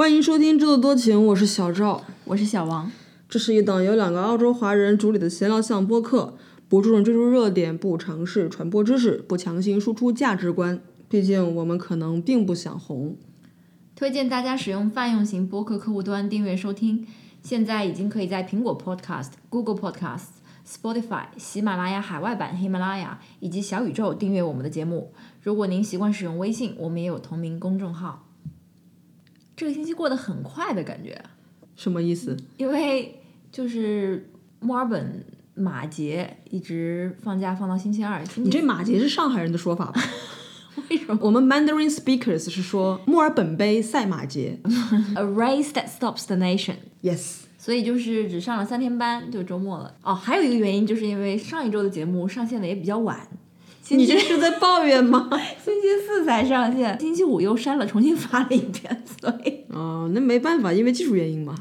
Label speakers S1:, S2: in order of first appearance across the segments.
S1: 欢迎收听《制作多情》，我是小赵，
S2: 我是小王。
S1: 这是一档由两个澳洲华人主理的闲聊向播客，不注重追逐热点，不尝试传播知识，不强行输出价值观。毕竟我们可能并不想红。
S2: 推荐大家使用泛用型播客客户端订阅收听，现在已经可以在苹果 Podcast、Google Podcast、Spotify、喜马拉雅海外版喜马拉雅以及小宇宙订阅我们的节目。如果您习惯使用微信，我们也有同名公众号。这个星期过得很快的感觉，
S1: 什么意思？
S2: 因为就是墨尔本马节一直放假放到星期二。
S1: 你这马节是上海人的说法吧？
S2: 为什么？
S1: 我们 Mandarin speakers 是说墨尔本杯赛马节，
S2: A race that stops the nation。
S1: Yes，
S2: 所以就是只上了三天班，就周末了。哦，还有一个原因就是因为上一周的节目上线的也比较晚，
S1: 你这是在抱怨吗？
S2: 星期四才上线，星期五又删了，重新发了一遍，所以
S1: 哦，那没办法，因为技术原因嘛。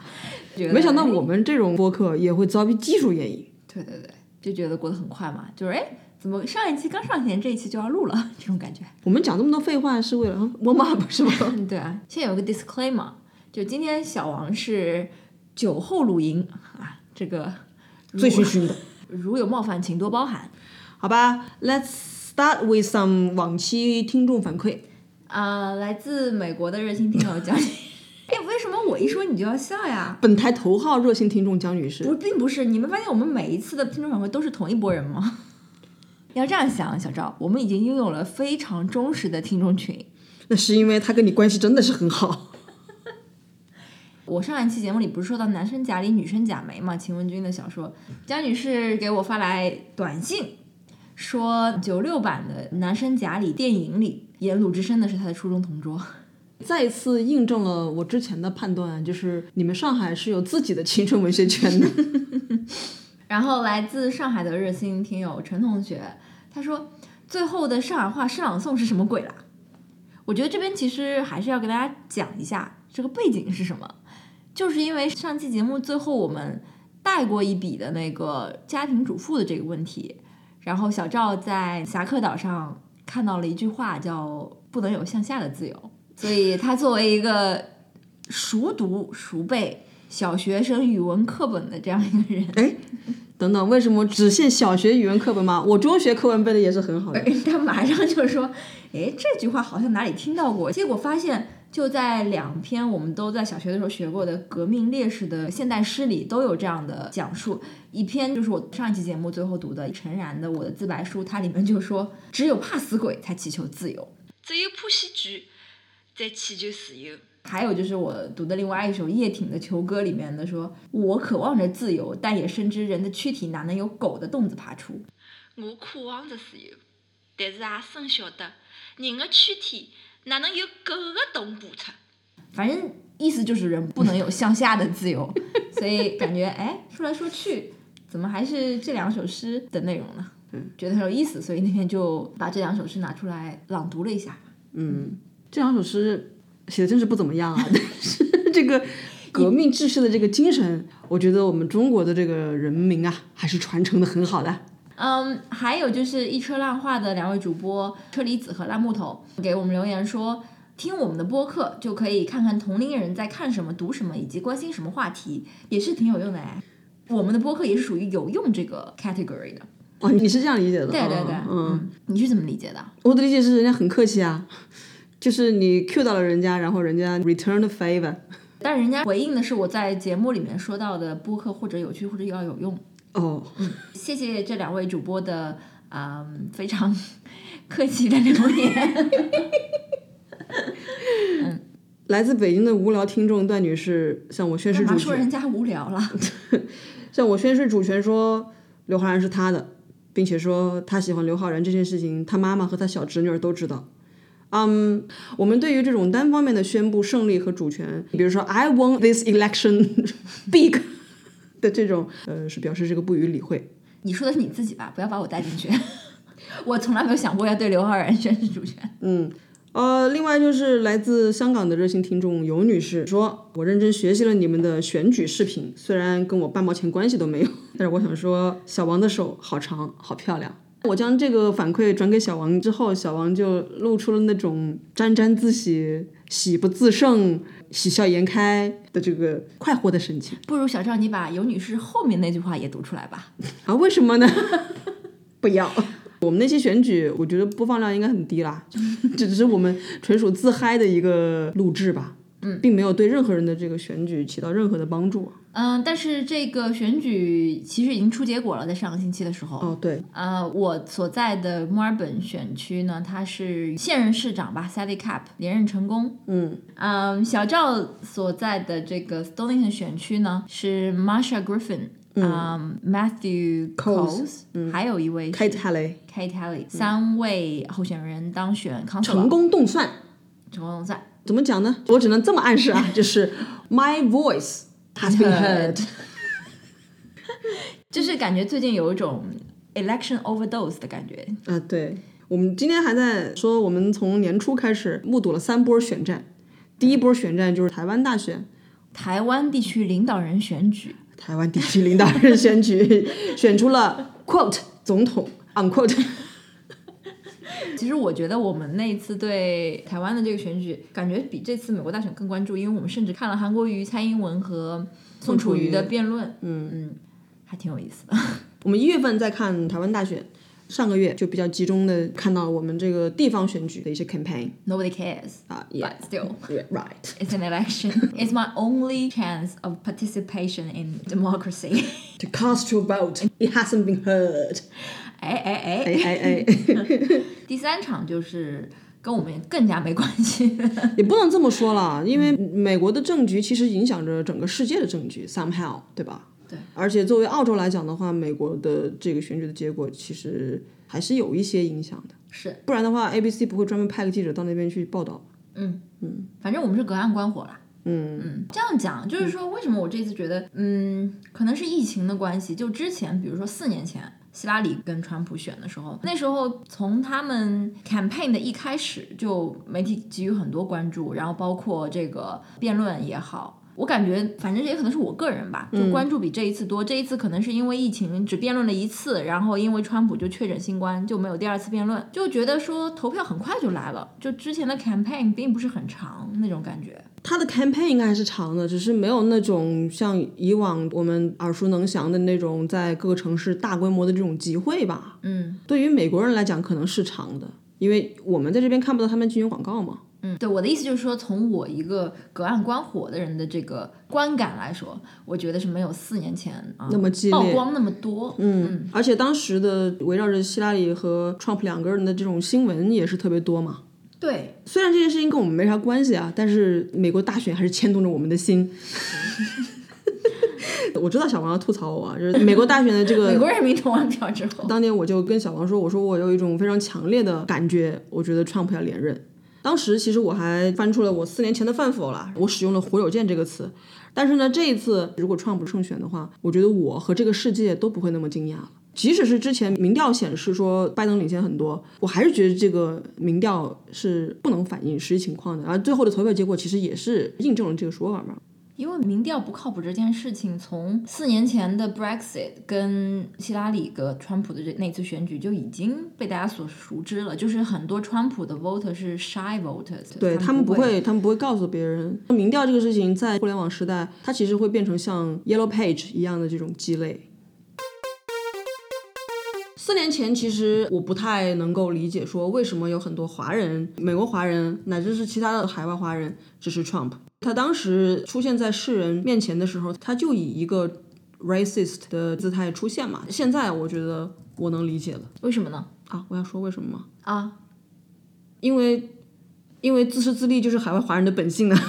S1: 没想到我们这种播客也会遭遇技术原因。
S2: 对对对，就觉得过得很快嘛，就是哎，怎么上一期刚上线，这一期就要录了，这种感觉。
S1: 我们讲这么多废话是为了 warm up 是吗？
S2: 对啊，现在有个 disclaimer，就今天小王是酒后录音啊，这个
S1: 醉醺醺的。
S2: 如有冒犯，请多包涵。
S1: 好吧，Let's start with some 往期听众反馈。
S2: 啊、来自美国的热心听友江女，哎，为什么我一说你就要笑呀？
S1: 本台头号热心听众江女士，
S2: 不，并不是，你们发现我们每一次的听众反馈都是同一拨人吗？要这样想，小赵，我们已经拥有了非常忠实的听众群。
S1: 那是因为他跟你关系真的是很好。
S2: 我上一期节目里不是说到男生假里女生假眉嘛？秦文君的小说，江女士给我发来短信，说九六版的男生甲里电影里演鲁智深的是他的初中同桌。
S1: 再一次印证了我之前的判断，就是你们上海是有自己的青春文学圈的。
S2: 然后来自上海的热心听友陈同学，他说最后的上海话诗朗诵是什么鬼啦？我觉得这边其实还是要给大家讲一下这个背景是什么，就是因为上期节目最后我们带过一笔的那个家庭主妇的这个问题，然后小赵在侠客岛上看到了一句话叫“不能有向下的自由”，所以他作为一个熟读熟背小学生语文课本的这样一个人。
S1: 哎，等等，为什么只限小学语文课本吗？我中学课文背的也是很好的。
S2: 他马上就说：“哎，这句话好像哪里听到过。”结果发现，就在两篇我们都在小学的时候学过的革命烈士的现代诗里，都有这样的讲述。一篇就是我上一期节目最后读的陈然的《我的自白书》，它里面就说：“只有怕死鬼才祈求自由。”
S3: 只有普喜剧在祈求自由。
S2: 还有就是我读的另外一首叶挺的《囚歌》里面的说：“我渴望着自由，但也深知人的躯体哪能有狗的洞子爬出。
S3: 我渴望着自由，但是也深晓得人的躯体哪能有狗的洞爬出。”
S2: 反正意思就是人不能有向下的自由，所以感觉哎，说来说去，怎么还是这两首诗的内容呢？
S1: 嗯，
S2: 觉得很有意思，所以那天就把这两首诗拿出来朗读了一下。
S1: 嗯，这两首诗写的真是不怎么样啊，但是这个革命志士的这个精神，我觉得我们中国的这个人民啊，还是传承的很好的。
S2: 嗯，还有就是一车烂话的两位主播车厘子和烂木头给我们留言说，听我们的播客就可以看看同龄人在看什么、读什么以及关心什么话题，也是挺有用的哎。我们的播客也是属于有用这个 category 的。
S1: 哦，你是这样理解的？
S2: 对对对，
S1: 嗯，
S2: 你是怎么理解的？
S1: 我的理解是人家很客气啊，就是你 Q 到了人家，然后人家 return the favor。
S2: 但是人家回应的是我在节目里面说到的播客或者有趣或者要有用。
S1: 哦，
S2: 谢谢这两位主播的嗯非常 客气的留言。
S1: 来自北京的无聊听众段女士向我宣誓主权，
S2: 说人家无聊了？
S1: 向我宣誓主权说刘昊然是他的，并且说他喜欢刘昊然这件事情，他妈妈和他小侄女儿都知道。嗯，我们对于这种单方面的宣布胜利和主权，比如说 I won this election big 的这种，呃，是表示这个不予理会。
S2: 你说的是你自己吧，不要把我带进去。我从来没有想过要对刘昊然宣誓主权。
S1: 嗯，呃，另外就是来自香港的热心听众尤女士说，我认真学习了你们的选举视频，虽然跟我半毛钱关系都没有，但是我想说，小王的手好长，好漂亮。我将这个反馈转给小王之后，小王就露出了那种沾沾自喜、喜不自胜、喜笑颜开的这个快活的神情。
S2: 不如小赵，你把尤女士后面那句话也读出来吧。
S1: 啊，为什么呢？不要。我们那些选举，我觉得播放量应该很低啦，这 只是我们纯属自嗨的一个录制吧，嗯，并没有对任何人的这个选举起到任何的帮助。
S2: 嗯，但是这个选举其实已经出结果了，在上个星期的时候。
S1: 哦，对，
S2: 呃，我所在的墨尔本选区呢，他是现任市长吧，Sally Cap 连任成功。
S1: 嗯
S2: 嗯，小赵所在的这个 Stonington 选区呢，是 Marsha Griffin，嗯，Matthew Coles，还有一位
S1: ，Kate Haley
S2: Kate Haley，三位候选人当选 l
S1: 成功动算，
S2: 成功动算。
S1: 怎么讲呢？我只能这么暗示啊，就是 My voice has been heard。
S2: 就是感觉最近有一种 election overdose 的感觉。
S1: 啊，对，我们今天还在说，我们从年初开始目睹了三波选战，第一波选战就是台湾大选，
S2: 台湾地区领导人选举，
S1: 台湾地区领导人选举 选出了 quote 总统 unquote。
S2: 其实我觉得我们那一次对台湾的这个选举，感觉比这次美国大选更关注，因为我们甚至看了韩国瑜、蔡英文和宋楚瑜的辩论，嗯嗯，还挺有意思的。
S1: 我们一月份在看台湾大选，上个月就比较集中的看到我们这个地方选举的一些 campaign
S2: Nobody cares
S1: 啊 yeah
S2: still
S1: right
S2: it's an election. It's my only chance of participation in democracy.
S1: To cast your vote, it hasn't been heard。
S2: 哎哎哎，
S1: 哎哎哎，
S2: 第三场就是跟我们更加没关系。
S1: 也不能这么说了，因为美国的政局其实影响着整个世界的政局，somehow，对吧？
S2: 对。
S1: 而且作为澳洲来讲的话，美国的这个选举的结果其实还是有一些影响的，
S2: 是，
S1: 不然的话，ABC 不会专门派个记者到那边去报道。
S2: 嗯嗯反正我们是隔岸观火啦。
S1: 嗯
S2: 嗯，这样讲就是说，为什么我这次觉得，嗯，可能是疫情的关系。就之前，比如说四年前，希拉里跟川普选的时候，那时候从他们 campaign 的一开始，就媒体给予很多关注，然后包括这个辩论也好。我感觉，反正也可能是我个人吧，就关注比这一次多。这一次可能是因为疫情只辩论了一次，然后因为川普就确诊新冠，就没有第二次辩论，就觉得说投票很快就来了，就之前的 campaign 并不是很长那种感觉。
S1: 他的 campaign 应该还是长的，只是没有那种像以往我们耳熟能详的那种在各个城市大规模的这种集会吧。
S2: 嗯。
S1: 对于美国人来讲，可能是长的，因为我们在这边看不到他们进行广告嘛。
S2: 嗯，对，我的意思就是说，从我一个隔岸观火的人的这个观感来说，我觉得是没有四年前啊
S1: 那么激烈
S2: 曝光那么多。
S1: 嗯，而且当时的围绕着希拉里和 Trump 两个人的这种新闻也是特别多嘛。
S2: 对，
S1: 虽然这件事情跟我们没啥关系啊，但是美国大选还是牵动着我们的心。我知道小王要吐槽我啊，就是美国大选的这个
S2: 美国人民投完票之后，
S1: 当年我就跟小王说，我说我有一种非常强烈的感觉，我觉得 Trump 要连任。当时其实我还翻出了我四年前的范否了，我使用了“火有剑”这个词。但是呢，这一次如果创普胜选的话，我觉得我和这个世界都不会那么惊讶了。即使是之前民调显示说拜登领先很多，我还是觉得这个民调是不能反映实际情况的。而最后的投票结果其实也是印证了这个说法嘛。
S2: 因为民调不靠谱这件事情，从四年前的 Brexit 跟希拉里跟川普的这那次选举就已经被大家所熟知了。就是很多川普的 voter 是 shy voters，
S1: 对他们不会，他们不会告诉别人。民调这个事情在互联网时代，它其实会变成像 Yellow Page 一样的这种鸡肋。四年前，其实我不太能够理解，说为什么有很多华人、美国华人乃至是其他的海外华人支持 Trump。他当时出现在世人面前的时候，他就以一个 racist 的姿态出现嘛。现在我觉得我能理解了
S2: 为什么呢？
S1: 啊！我要说为什么吗？
S2: 啊，
S1: 因为因为自私自利就是海外华人的本性啊。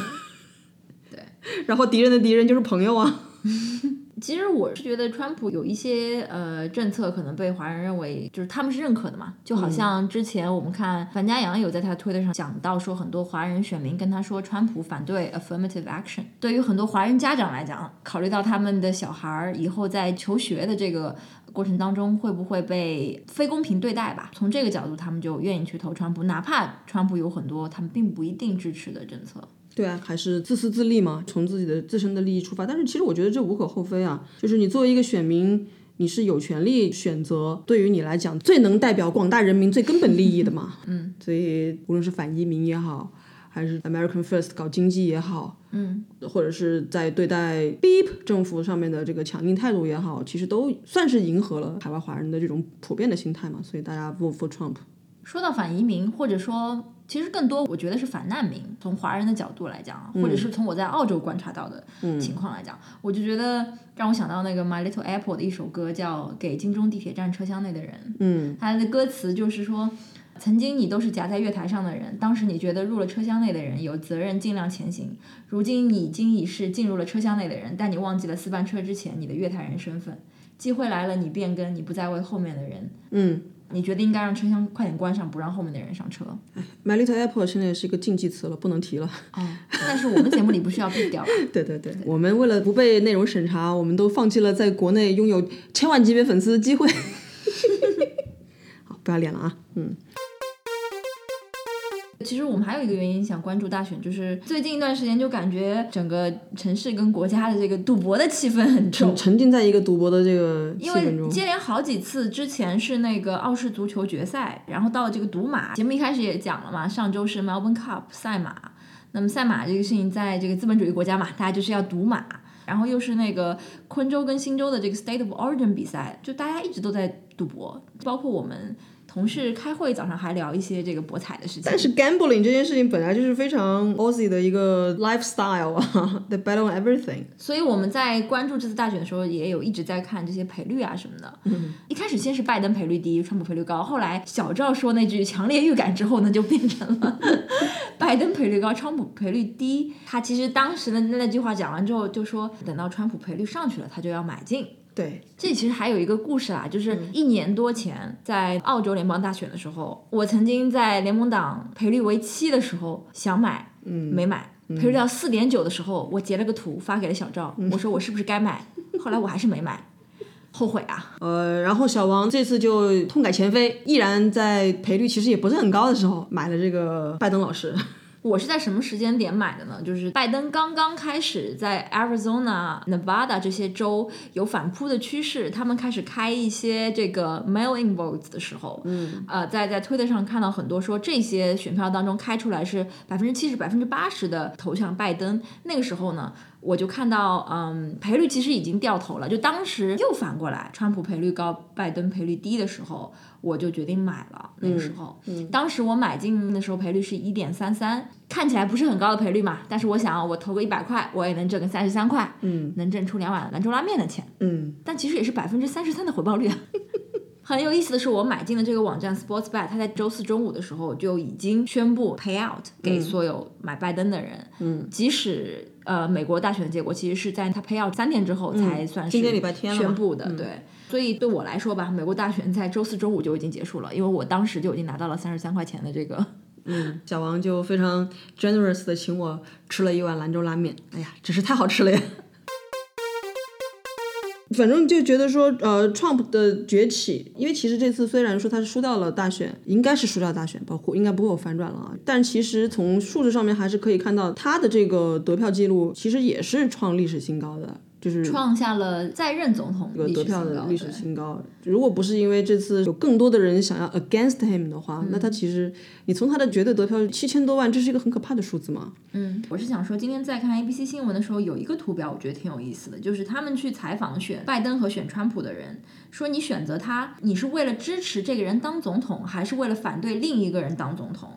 S2: 对。
S1: 然后敌人的敌人就是朋友啊。
S2: 其实我是觉得川普有一些呃政策可能被华人认为就是他们是认可的嘛，就好像之前我们看樊家阳有在他推特上讲到说，很多华人选民跟他说川普反对 affirmative action，对于很多华人家长来讲，考虑到他们的小孩儿以后在求学的这个过程当中会不会被非公平对待吧，从这个角度他们就愿意去投川普，哪怕川普有很多他们并不一定支持的政策。
S1: 对啊，还是自私自利嘛，从自己的自身的利益出发。但是其实我觉得这无可厚非啊，就是你作为一个选民，你是有权利选择对于你来讲最能代表广大人民最根本利益的嘛。嗯，所以无论是反移民也好，还是 American First 搞经济也好，
S2: 嗯，
S1: 或者是在对待 Beep 政府上面的这个强硬态度也好，其实都算是迎合了海外华人的这种普遍的心态嘛。所以大家 vote for Trump。
S2: 说到反移民，或者说其实更多，我觉得是反难民。从华人的角度来讲，或者是从我在澳洲观察到的情况来讲，我就觉得让我想到那个 My Little Apple 的一首歌，叫《给金钟地铁站车厢内的人》。
S1: 嗯，
S2: 它的歌词就是说，曾经你都是夹在月台上的人，当时你觉得入了车厢内的人有责任尽量前行，如今你已经已是进入了车厢内的人，但你忘记了四班车之前你的月台人身份。机会来了，你变更，你不再为后面的人。
S1: 嗯。
S2: 你觉得应该让车厢快点关上，不让后面的人上车。
S1: My Little Apple 现在也是一个禁忌词了，不能提了。
S2: 哦，但是我们节目里不需要避掉了。
S1: 对对对，我们为了不被内容审查，我们都放弃了在国内拥有千万级别粉丝的机会。好，不要脸了啊！嗯。
S2: 其实我们还有一个原因想关注大选，就是最近一段时间就感觉整个城市跟国家的这个赌博的气氛很重，
S1: 沉浸在一个赌博的这个气
S2: 因。为接连好几次之前是那个澳式足球决赛，然后到了这个赌马，节目一开始也讲了嘛，上周是 Melbourne Cup 赛马，那么赛马这个事情在这个资本主义国家嘛，大家就是要赌马，然后又是那个昆州跟新州的这个 State of Origin 比赛，就大家一直都在赌博，包括我们同事开会早上还聊一些这个博彩的事情。
S1: 但是 gambling 这件事情本来就是非常 Aussie 的一个 lifestyle 啊，the bet on everything。
S2: 所以我们在关注这次大选的时候，也有一直在看这些赔率啊什么的。嗯，一开始先是拜登赔率低，川普赔率高，后来小赵说那句强烈预感之后呢，就变成了 拜登赔率高，川普赔率低。他其实当时的那句话讲完之后，就说等到川普赔率上去了，他就要买进。
S1: 对，
S2: 这其实还有一个故事啦，就是一年多前在澳洲联邦大选的时候，我曾经在联盟党赔率为七的时候想买，嗯，没买。赔率到四点九的时候，我截了个图发给了小赵，我说我是不是该买？后来我还是没买，后悔啊！
S1: 呃，然后小王这次就痛改前非，毅然在赔率其实也不是很高的时候买了这个拜登老师。
S2: 我是在什么时间点买的呢？就是拜登刚刚开始在 Arizona、Nevada 这些州有反扑的趋势，他们开始开一些这个 mail-in votes 的时候，嗯，呃，在在推特上看到很多说这些选票当中开出来是百分之七十、百分之八十的投向拜登。那个时候呢，我就看到，嗯，赔率其实已经掉头了。就当时又反过来，川普赔率高，拜登赔率低的时候，我就决定买了。那个时候，当时我买进的时候赔率是一点三三，看起来不是很高的赔率嘛，但是我想，我投个一百块，我也能挣个三十三块，
S1: 嗯
S2: 能挣出两碗兰州拉面的钱。
S1: 嗯，
S2: 但其实也是百分之三十三的回报率啊。很有意思的是，我买进的这个网站 Sportsbet，它在周四中午的时候就已经宣布 payout 给所有买拜登的人。
S1: 嗯，
S2: 即使呃美国大选的结果其实是在它 payout 三天之后才算是
S1: 今天礼拜天
S2: 宣布的，对。所以对我来说吧，美国大选在周四周五就已经结束了，因为我当时就已经拿到了三十三块钱的这个。
S1: 嗯，小王就非常 generous 的请我吃了一碗兰州拉面，哎呀，真是太好吃了呀！反正就觉得说，呃，Trump 的崛起，因为其实这次虽然说他是输掉了大选，应该是输掉大选，包括应该不会有反转了啊，但其实从数字上面还是可以看到他的这个得票记录其实也是创历史新高的，就是
S2: 创下了在任总统
S1: 这个得票的历史新高。如果不是因为这次有更多的人想要 against him 的话，那他其实你从他的绝对得票七千多万，这是一个很可怕的数字吗。
S2: 嗯，我是想说，今天在看 ABC 新闻的时候，有一个图表，我觉得挺有意思的，就是他们去采访选拜登和选川普的人，说你选择他，你是为了支持这个人当总统，还是为了反对另一个人当总统？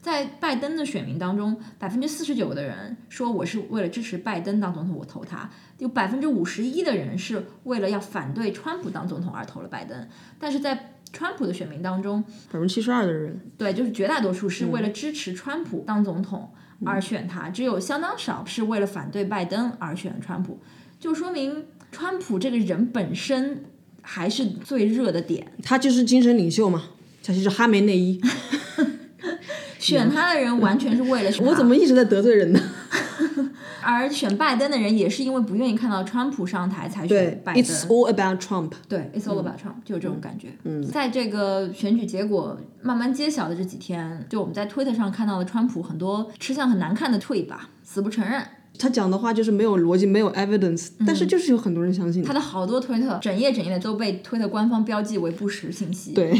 S2: 在拜登的选民当中，百分之四十九的人说我是为了支持拜登当总统，我投他；有百分之五十一的人是为了要反对川普当总统而投了拜登。但是在川普的选民当中，
S1: 百分之七十二的人，
S2: 对，就是绝大多数是为了支持川普当总统而选他，只有相当少是为了反对拜登而选川普，就说明川普这个人本身还是最热的点。
S1: 他就是精神领袖嘛，他就是哈梅内伊。
S2: 选他的人完全是为了选
S1: 我怎么一直在得罪人呢？
S2: 而选拜登的人也是因为不愿意看到川普上台才选拜登。
S1: ，It's all about Trump。
S2: 对，It's all about Trump，、就有这种感觉。嗯，在这个选举结果慢慢揭晓的这几天，就我们在推特上看到了川普很多吃相很难看的 tweet 吧，死不承认，
S1: 他讲的话就是没有逻辑，没有 evidence，、但是就是有很多人相信
S2: 他。的好多推特整夜整夜的都被推特官方标记为不实信息。
S1: 对，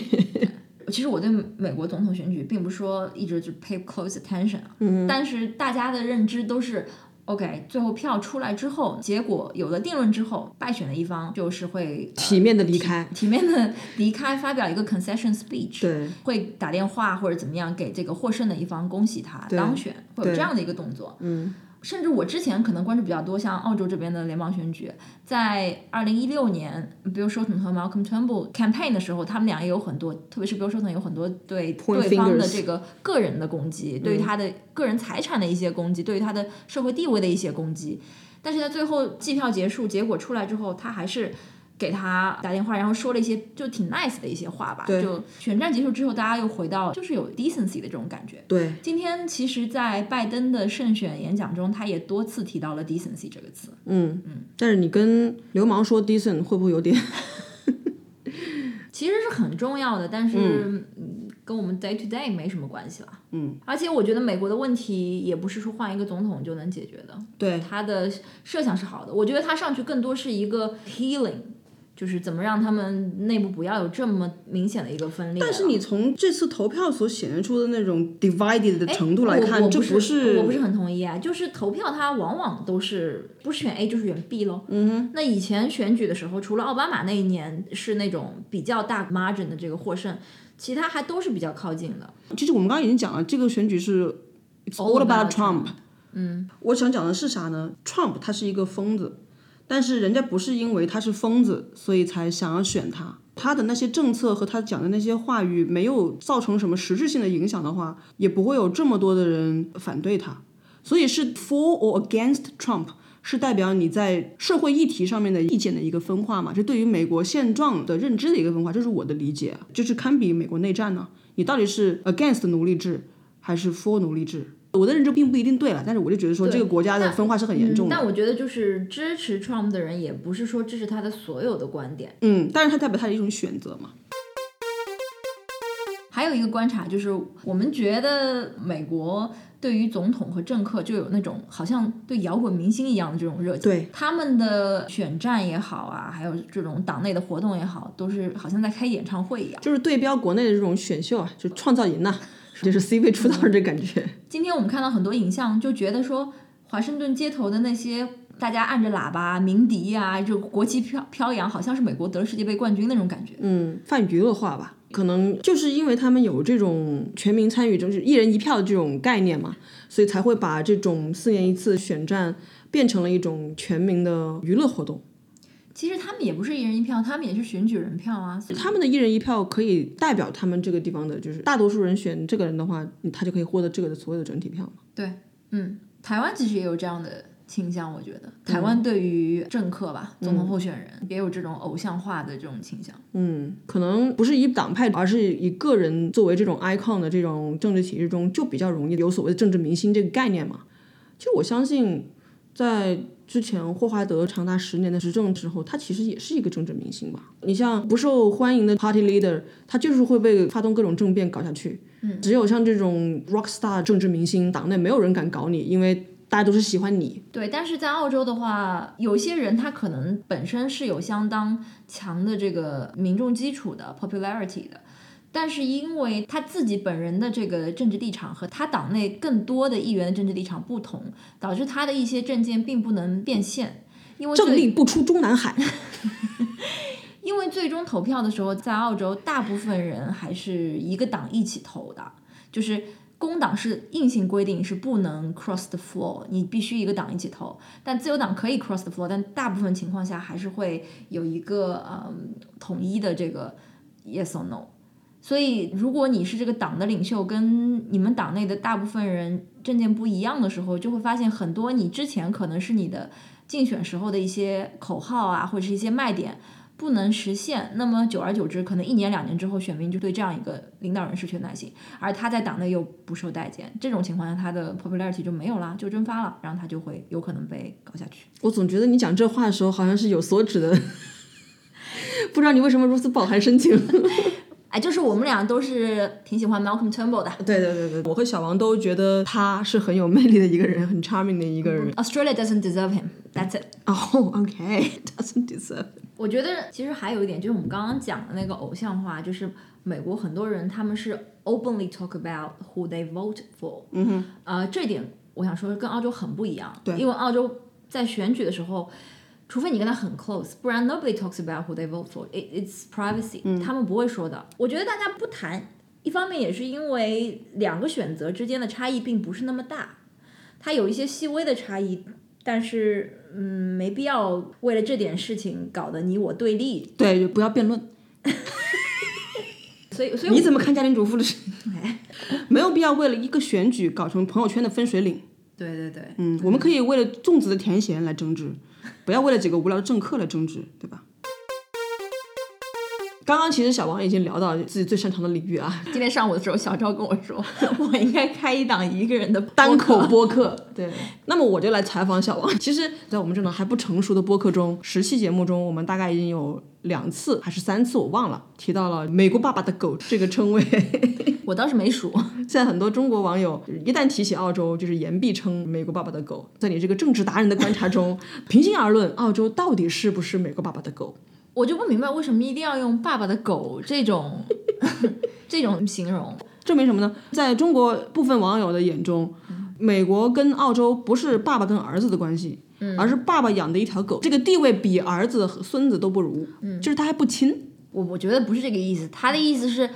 S2: 其实我对美国总统选举并不是说一直就 pay close attention 啊，
S1: 嗯
S2: 但是大家的认知都是 OK，最后票出来之后，结果有了定论之后，败选的一方就是会、呃
S1: 体面的离开。
S2: 体面的离开，发表一个 concession speech，
S1: 对，
S2: 会打电话或者怎么样给这个获胜的一方恭喜他当选，会有这样的一个动作。
S1: 嗯，
S2: 甚至我之前可能关注比较多，像澳洲这边的联邦选举，在二零一六年，Bill Shorten 和 Malcolm Turnbull campaign 的时候，他们俩也有很多，特别是 Bill Shorten 有很多对对方的这个个人的攻击，对于他的个人财产的一些攻击，对于他的社会地位的一些攻击。但是在最后计票结束，结果出来之后，他还是给他打电话，然后说了一些就挺 nice 的一些话吧。
S1: 对
S2: 就选战结束之后，大家又回到就是有 decency 的这种感觉。
S1: 对，
S2: 今天其实，在拜登的胜选演讲中，他也多次提到了 decency 这个词。
S1: 嗯嗯。但是你跟流氓说 decent 会不会有点？
S2: 其实是很重要的，但是、嗯、跟我们 day to day 没什么关系了。
S1: 嗯，
S2: 而且我觉得美国的问题也不是说换一个总统就能解决的，
S1: 对，
S2: 他的设想是好的。我觉得他上去更多是一个 healing，就是怎么让他们内部不要有这么明显的一个分裂。
S1: 但是你从这次投票所显示出的那种 divided 的
S2: 哎
S1: 程度来看，这
S2: 不
S1: 是
S2: 我不是很同意啊。就是投票，它往往都是不是选 A 就是选 B 喽。嗯哼。那以前选举的时候，除了奥巴马那一年是那种比较大 margin 的这个获胜，其他还都是比较靠近的。
S1: 其实我们刚刚已经讲了，这个选举是 it's all about Trump。嗯，我想讲的是啥呢？Trump 他是一个疯子，但是人家不是因为他是疯子，所以才想要选他。他的那些政策和他讲的那些话语没有造成什么实质性的影响的话，也不会有这么多的人反对他。所以是 for or against Trump，是代表你在社会议题上面的意见的一个分化嘛？这对于美国现状的认知的一个分化，这是我的理解，就是堪比美国内战呢。你到底是 against 奴隶制还是 for 奴隶制？我的认知并不一定对了，但是我就觉得说这个国家的分化是很严重的。
S2: 但我觉得就是支持 Trump 的人，也不是说支持他的所有的观点。
S1: 嗯，但是他代表他的一种选择嘛。
S2: 还有一个观察就是，我们觉得美国对于总统和政客就有那种好像对摇滚明星一样的这种热情。
S1: 对，
S2: 他们的选战也好啊，还有这种党内的活动也好，都是好像在开演唱会一样。
S1: 就是对标国内的这种选秀啊，就创造营呐、就是 C 位出道的这感觉。
S2: 今天我们看到很多影像，就觉得说华盛顿街头的那些大家按着喇叭鸣笛呀、就国旗飘飘扬，好像是美国得了世界杯冠军那种感觉。
S1: 嗯，泛娱乐化吧，可能就是因为他们有这种全民参与，就是一人一票的这种概念嘛，所以才会把这种四年一次选战变成了一种全民的娱乐活动。
S2: 其实他们也不是一人一票，他们也是选举人票啊。
S1: 他们的一人一票可以代表他们这个地方的，就是大多数人选这个人的话，他就可以获得这个的所有的整体票嘛。
S2: 对，嗯，台湾其实也有这样的倾向，我觉得台湾对于政客吧，总统候选人也有这种偶像化的这种倾向。
S1: 嗯，可能不是以党派，而是以个人作为这种 icon 的这种政治体制中，就比较容易有所谓的政治明星这个概念嘛。其实我相信，在之前霍华德长达十年的执政之后，他其实也是一个政治明星吧。你像不受欢迎的 party leader，他就是会被发动各种政变搞下去。嗯，只有像这种 rock star 政治明星，党内没有人敢搞你，因为大家都是喜欢你。
S2: 对，但是在澳洲的话，有些人他可能本身是有相当强的这个民众基础的 popularity 的，但是因为他自己本人的这个政治立场和他党内更多的议员的政治立场不同，导致他的一些政见并不能变现。因为政
S1: 令不出中南海。
S2: 因为最终投票的时候，在澳洲大部分人还是一个党一起投的，就是工党是硬性规定是不能 cross the floor，你必须一个党一起投。但自由党可以 cross the floor，但大部分情况下还是会有一个嗯统一的这个 yes or no。所以，如果你是这个党的领袖，跟你们党内的大部分人政见不一样的时候，就会发现很多你之前可能是你的竞选时候的一些口号啊，或者是一些卖点。不能实现，那么久而久之，可能一年两年之后，选民就对这样一个领导人失去耐心，而他在党内又不受待见，这种情况下，他的 popularity 就没有啦，就蒸发了，然后他就会有可能被搞下去。
S1: 我总觉得你讲这话的时候好像是有所指的，不知道你为什么如此饱含深情。
S2: 哎，就是我们俩都是挺喜欢 Malcolm Turnbull 的。
S1: 对对对对，我和小王都觉得他是很有魅力的一个人，很 charming 的一个人。
S2: Australia doesn't deserve him. That's it.
S1: Oh,、okay. doesn't deserve.
S2: 我觉得其实还有一点，就是我们刚刚讲的那个偶像化，就是美国很多人他们是 openly talk about who they vote for。嗯哼。呃，这点我想说跟澳洲很不一样。
S1: 对
S2: 因为澳洲在选举的时候。除非你跟他很 close，不然 nobody talks about who they vote for. It, it's privacy，、他们不会说的。我觉得大家不谈，一方面也是因为两个选择之间的差异并不是那么大，它有一些细微的差异，但是嗯，没必要为了这点事情搞得你我对立。
S1: 对，就不要辩论。
S2: 所以，所以
S1: 你怎么看家庭主妇的事情？没有必要为了一个选举搞成朋友圈的分水岭。
S2: 对对对，
S1: 嗯，我们可以为了粽子的甜咸来争执，不要为了几个无聊的政客来争执，对吧？刚刚其实小王已经聊到自己最擅长的领域啊，
S2: 今天上午的时候，小赵跟我说，我应该开一档一个人的
S1: 单口
S2: 播客。
S1: 对，那么我就来采访小王。其实，在我们这种还不成熟的播客中，十期节目中，我们大概已经有两次还是三次，我忘了提到了“美国爸爸的狗”这个称谓。
S2: 我倒是没数。
S1: 现在很多中国网友一旦提起澳洲，就是言必称“美国爸爸的狗”。在你这个政治达人的观察中，平心而论，澳洲到底是不是美国爸爸的狗？
S2: 我就不明白为什么一定要用“爸爸的狗”这种 这种形容。
S1: 证明什么呢？在中国部分网友的眼中，美国跟澳洲不是爸爸跟儿子的关系，而是爸爸养的一条狗，这个地位比儿子和孙子都不如，就是他还不亲。
S2: 我我觉得不是这个意思，他的意思是。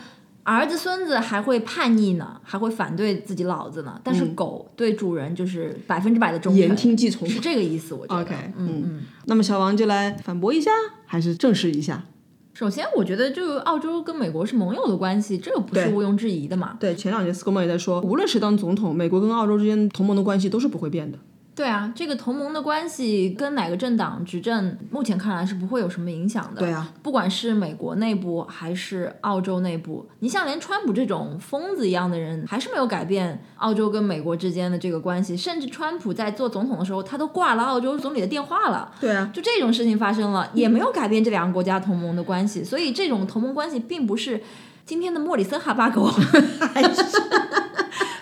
S2: 儿子、孙子还会叛逆呢，还会反对自己老子呢。但是狗对主人就是百分之百的忠诚，
S1: 言听计从
S2: 是这个意思。我觉得。
S1: OK，
S2: 嗯嗯。
S1: 那么小王就来反驳一下，还是证实一下？
S2: 首先，我觉得就澳洲跟美国是盟友的关系，这个不是毋庸置疑的嘛。
S1: 对，前两年 ScoMo 也在说，无论谁当总统，美国跟澳洲之间同盟的关系都是不会变的。
S2: 对啊，这个同盟的关系跟哪个政党执政，目前看来是不会有什么影响的。
S1: 对啊，
S2: 不管是美国内部还是澳洲内部，你像连川普这种疯子一样的人，还是没有改变澳洲跟美国之间的这个关系。甚至川普在做总统的时候，他都挂了澳洲总理的电话了。
S1: 对啊，
S2: 就这种事情发生了，也没有改变这两个国家同盟的关系。所以这种同盟关系并不是今天的莫里森哈巴狗，还是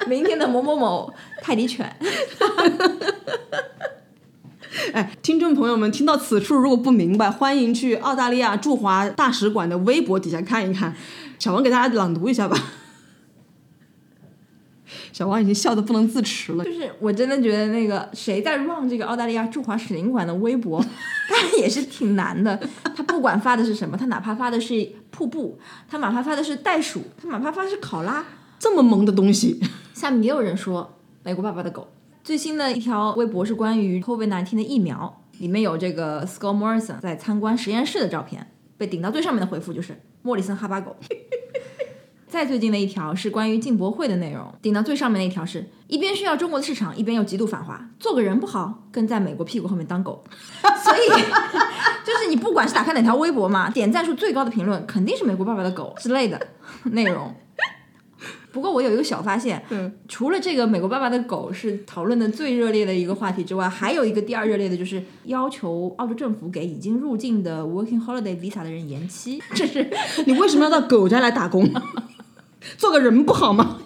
S2: 明天的某某某泰迪犬。
S1: 哎，听众朋友们，听到此处如果不明白，欢迎去澳大利亚驻华大使馆的微博底下看一看。小王给大家朗读一下吧。小王已经笑得不能自持了。
S2: 就是我真的觉得那个谁在 run 这个澳大利亚驻华使领馆的微博，当然也是挺难的。他不管发的是什么，他哪怕发的是瀑布，他哪怕发的是袋鼠，他哪怕发的是考拉，
S1: 这么萌的东西，
S2: 下面也有人说美国爸爸的狗。最新的一条微博是关于 COVID-19 的疫苗，里面有这个 Scott Morrison 在参观实验室的照片，被顶到最上面的回复就是莫里森哈巴狗。再最近的一条是关于进博会的内容，顶到最上面那一条是一边需要中国的市场，一边又极度反华，做个人不好，跟在美国屁股后面当狗。所以就是你不管是打开哪条微博嘛，点赞数最高的评论肯定是美国爸爸的狗之类的内容。不过我有一个小发现，
S1: 嗯，
S2: 除了这个美国爸爸的狗是讨论的最热烈的一个话题之外，还有一个第二热烈的就是要求澳洲政府给已经入境的 Working Holiday Visa 的人延期，这是
S1: 你为什么要到狗家来打工？做个人不好吗？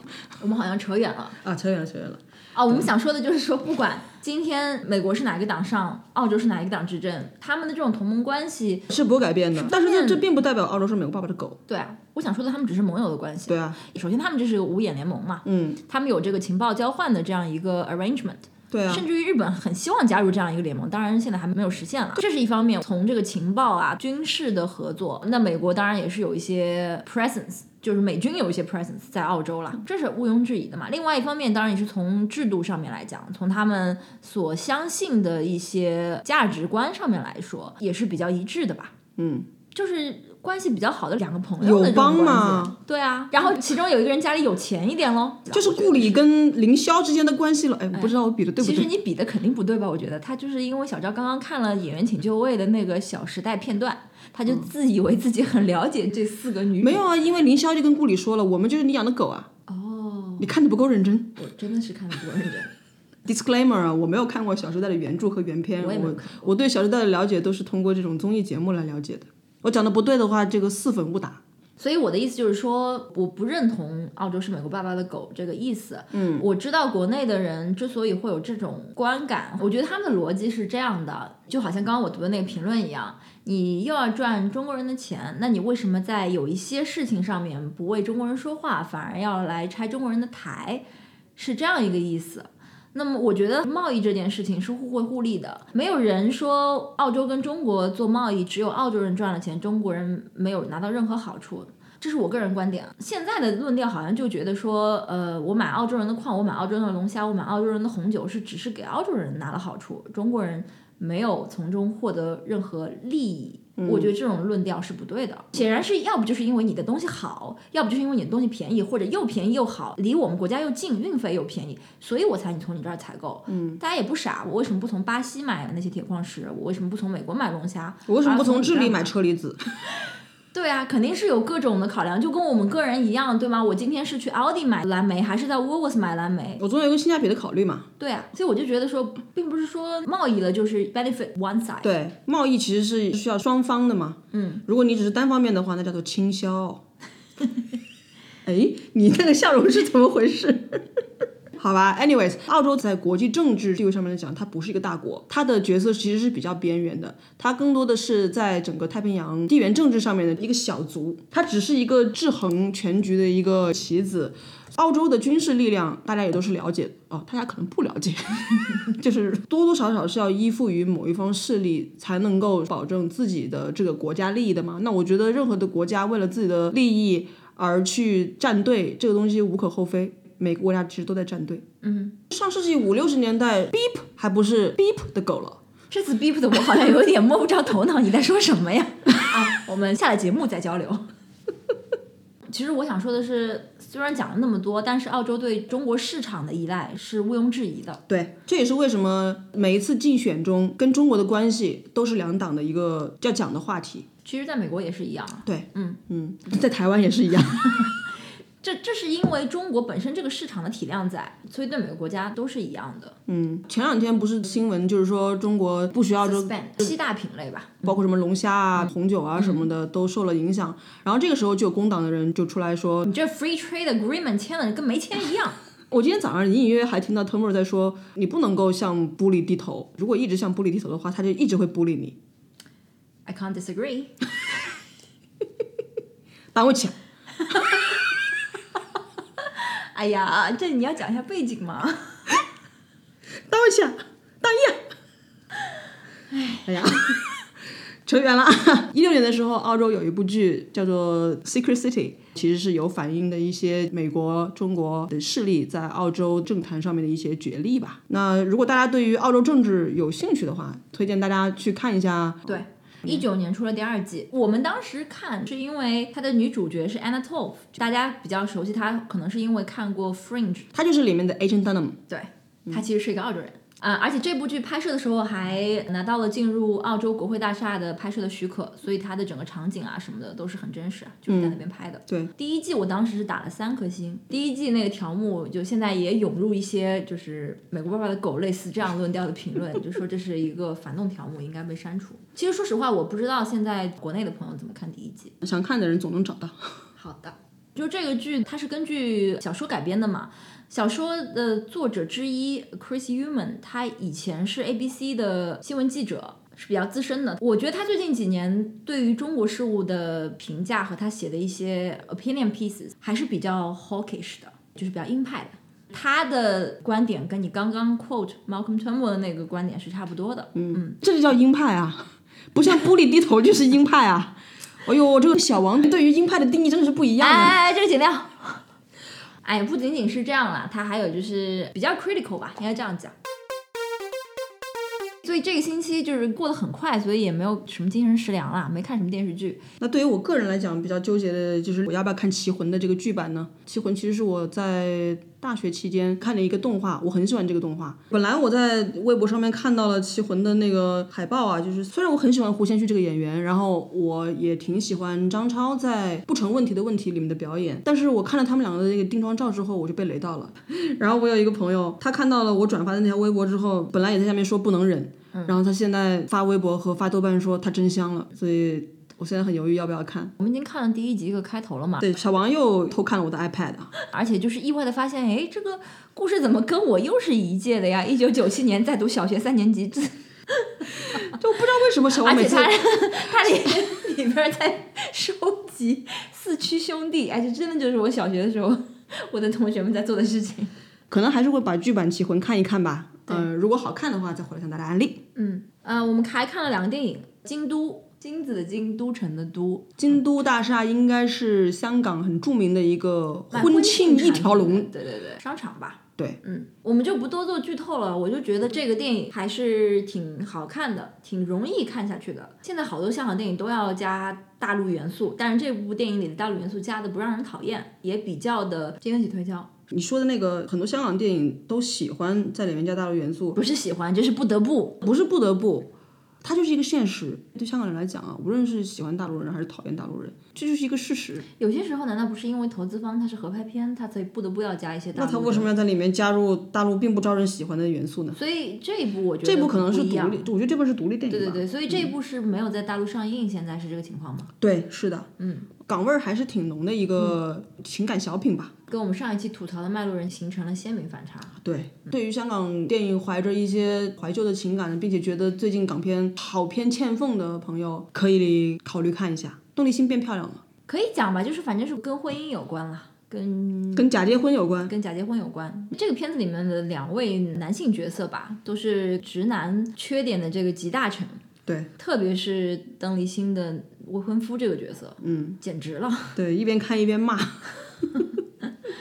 S2: 我们好像扯远了。
S1: 啊，扯远了，扯远了。
S2: 啊，我们想说的就是说，不管今天美国是哪个党上，澳洲是哪一个党执政，他们的这种同盟关系，
S1: 是不会改变的，但是这这并不代表澳洲是美国爸爸的狗。
S2: 对啊，我想说的，他们只是盟友的关系。
S1: 对啊，
S2: 首先，他们这是个五眼联盟嘛，
S1: 嗯，
S2: 他们有这个情报交换的这样一个 arrangement。
S1: 对啊，
S2: 甚至于日本很希望加入这样一个联盟，当然现在还没有实现了。这是一方面，从这个情报啊、军事的合作，那美国当然也是有一些 presence，就是美军有一些 presence 在澳洲了，这是毋庸置疑的嘛。另外一方面，当然也是从制度上面来讲，从他们所相信的一些价值观上面来说，也是比较一致的吧。
S1: 嗯，
S2: 就是关系比较好的两个朋友的这种
S1: 友邦嘛。
S2: 对啊，然后其中有一个人家里有钱一点喽，
S1: 就是顾里跟凌霄之间的关系了。哎，我不知道我比的对不对
S2: 其实。你比的肯定不对吧？我觉得他就是因为小赵刚刚看了《演员请就位》的那个《小时代》片段，他就自以为自己很了解这四个女主。
S1: 没有啊，因为凌霄就跟顾里说了，我们就是你养的狗啊，
S2: 哦，
S1: 你看的不够认真。
S2: 我真的是看的不够认真。
S1: Disclaimer 啊，我没有看过《小时代》的原著和原片，我
S2: 我
S1: 对《小时代》的了解都是通过这种综艺节目来了解的。我讲的不对的话，这个四粉勿打。
S2: 所以我的意思就是说，我不认同澳洲是美国爸爸的狗这个意思。
S1: 嗯，
S2: 我知道国内的人之所以会有这种观感，我觉得他们的逻辑是这样的，就好像刚刚我读的那个评论一样，你又要赚中国人的钱，那你为什么在有一些事情上面不为中国人说话，反而要来拆中国人的台？是这样一个意思。那么我觉得贸易这件事情是互惠互利的，没有人说澳洲跟中国做贸易只有澳洲人赚了钱，中国人没有拿到任何好处。这是我个人观点。现在的论调好像就觉得说，呃，我买澳洲人的矿，我买澳洲的龙虾，我买澳洲人的红酒，是只是给澳洲人拿了好处，中国人没有从中获得任何利益。我觉得这种论调是不对的。显然是要不就是因为你的东西好，要不就是因为你的东西便宜，或者又便宜又好，离我们国家又近，运费又便宜，所以我才你从你这儿采购。
S1: 嗯，
S2: 大家也不傻，我为什么不从巴西买那些铁矿石？我为什么不从美国买龙虾？
S1: 我为什么不从智利买车厘子？
S2: 对啊，肯定是有各种的考量，就跟我们个人一样，对吗？我今天是去奥迪买蓝莓，还是在 Woolworths 买蓝莓？
S1: 我总有一个性价比的考虑嘛。
S2: 对啊，所以我就觉得说，并不是说贸易了就是 benefit one side。
S1: 对，贸易其实是需要双方的嘛。
S2: 嗯，
S1: 如果你只是单方面的话，那叫做倾销。哎，你那个笑容是怎么回事？好吧，anyways，澳洲在国际政治地位上面来讲，它不是一个大国，它的角色其实是比较边缘的，它更多的是在整个太平洋地缘政治上面的一个小族，它只是一个制衡全局的一个棋子。澳洲的军事力量，大家也都是了解的哦，大家可能不了解，就是多多少少是要依附于某一方势力，才能够保证自己的这个国家利益的嘛。那我觉得任何的国家为了自己的利益而去站队，这个东西无可厚非。每个国家其实都在站队。
S2: 嗯，
S1: 上世纪五六十年代，beep 还不是 beep 的狗了。
S2: 这次 beep 的我好像有点摸不着头脑，你在说什么呀？啊，我们下了节目再交流。其实我想说的是，虽然讲了那么多，但是澳洲对中国市场的依赖是毋庸置疑的。
S1: 对，这也是为什么每一次竞选中跟中国的关系都是两党的一个要讲的话题。
S2: 其实，在美国也是一样。
S1: 对，
S2: 嗯
S1: 嗯，在台湾也是一样。
S2: 这这是因为中国本身这个市场的体量在，所以对每个国家都是一样的。
S1: 嗯，前两天不是新闻，就是说中国不需要就
S2: Suspend 七大品类吧，
S1: 包括什么龙虾啊、红酒啊什么的都受了影响。然后这个时候就有工党的人就出来说，
S2: 你这 Free Trade Agreement 签了跟没签一样。
S1: 我今天早上隐隐约约还听到 Tomer 在说，你不能够向 bully 低头，如果一直向 bully 低头的话，他就一直会 bully 你。
S2: I can't disagree。
S1: 单位抢。
S2: 哎呀，这你要讲一下背景吗？
S1: 单位抢，大雁。哎呀，扯远了。一六年的时候，澳洲有一部剧叫做《Secret City》，其实是有反映的一些美国、中国的势力在澳洲政坛上面的一些角力吧。那如果大家对于澳洲政治有兴趣的话，推荐大家去看一下。
S2: 对。一九年出了第二季，我们当时看是因为它的女主角是 Anna Tove，大家比较熟悉她，可能是因为看过 Fringe，
S1: 她就是里面的 Agent Dunham。
S2: 对，她其实是一个澳洲人。啊、而且这部剧拍摄的时候还拿到了进入澳洲国会大厦的拍摄的许可，所以它的整个场景啊什么的都是很真实啊，就是在那边拍的。
S1: 对，
S2: 第一季我当时是打了三颗星，第一季那个条目就现在也涌入一些就是美国爸爸的狗类似这样论调的评论，就说这是一个反动条目，应该被删除。其实说实话，我不知道现在国内的朋友怎么看第一季。
S1: 想看的人总能找到。
S2: 好的，就这个剧它是根据小说改编的嘛。小说的作者之一 Chris Uman，他以前是 ABC 的新闻记者，是比较资深的。我觉得他最近几年对于中国事务的评价和他写的一些 opinion pieces 还是比较 hawkish 的，就是比较鹰派的。他的观点跟你刚刚 quote Malcolm Turnbull 的那个观点是差不多的。嗯，嗯
S1: 这就叫鹰派啊，不像玻璃低头就是鹰派啊。哎呦，这个小王对于鹰派的定义真的是不一样的。
S2: 哎，这个剪掉。哎，不仅仅是这样啦，他还有就是比较 critical 吧，应该这样讲。所以这个星期就是过得很快，所以也没有什么精神食粮啦，没看什么电视剧。
S1: 那对于我个人来讲，比较纠结的就是我要不要看《棋魂》的这个剧版呢？《棋魂》其实是我在大学期间看了一个动画，我很喜欢这个动画。本来我在微博上面看到了《棋魂》的那个海报啊，就是虽然我很喜欢胡先煦这个演员，然后我也挺喜欢张超在《不成问题的问题》里面的表演，但是我看了他们两个的那个定妆照之后，我就被雷到了。然后我有一个朋友，他看到了我转发的那条微博之后，本来也在下面说不能忍。然后他现在发微博和发豆瓣说他真香了，所以我现在很犹豫要不要看。
S2: 我们已经看了第一集个开头了嘛，
S1: 对，小王又偷看了我的 iPad 啊，
S2: 而且就是意外的发现，哎，这个故事怎么跟我又是一届的呀？一九九七年在读小学三年级，这
S1: 就不知道为什么小王每次
S2: 他 他里里边在收集四驱兄弟，哎，这真的就是我小学的时候我的同学们在做的事情。
S1: 可能还是会把《剧版棋魂》看一看吧。嗯、如果好看的话，再回来向大家安利。
S2: 嗯，呃，我们还看了两个电影，《京都》金子的金，都城的都，
S1: 京都大厦应该是香港很著名的一个婚庆一条龙，
S2: 对对对，商场吧。
S1: 对，
S2: 嗯，我们就不多做剧透了。我就觉得这个电影还是挺好看的，挺容易看下去的。现在好多香港电影都要加大陆元素，但是这部电影里的大陆元素加的不让人讨厌，也比较的经得起推敲。
S1: 你说的那个很多香港电影都喜欢在里面加大陆元素，
S2: 不是喜欢，就是不得不。
S1: 不是不得不，它就是一个现实。对香港人来讲啊，无论是喜欢大陆人还是讨厌大陆人，这就是一个事实。
S2: 有些时候难道不是因为投资方他是合拍片，他才不得不要加一些大陆？
S1: 那他为什么要在里面加入大陆并不招人喜欢的元素呢？
S2: 所以这一部我觉得
S1: 这部可能是独立，我觉得这部是独立电影。
S2: 对对对，所以这一部是没有在大陆上映，现在是这个情况吗？
S1: 对是的，
S2: 嗯，
S1: 港味儿还是挺浓的一个情感小品吧。
S2: 跟我们上一期吐槽的《卖路人》形成了鲜明反差。
S1: 对，对于香港电影怀着一些怀旧的情感，并且觉得最近港片好片欠奉的朋友，可以考虑看一下。邓丽欣变漂亮了，
S2: 可以讲吧，就是反正是跟婚姻有关了，跟
S1: 跟假结婚有关。
S2: 跟假结婚有关。这个片子里面的两位男性角色吧，都是直男缺点的这个集大成，
S1: 对，
S2: 特别是邓丽欣的未婚夫这个角色，
S1: 嗯，
S2: 简直了。
S1: 对，一边看一边骂。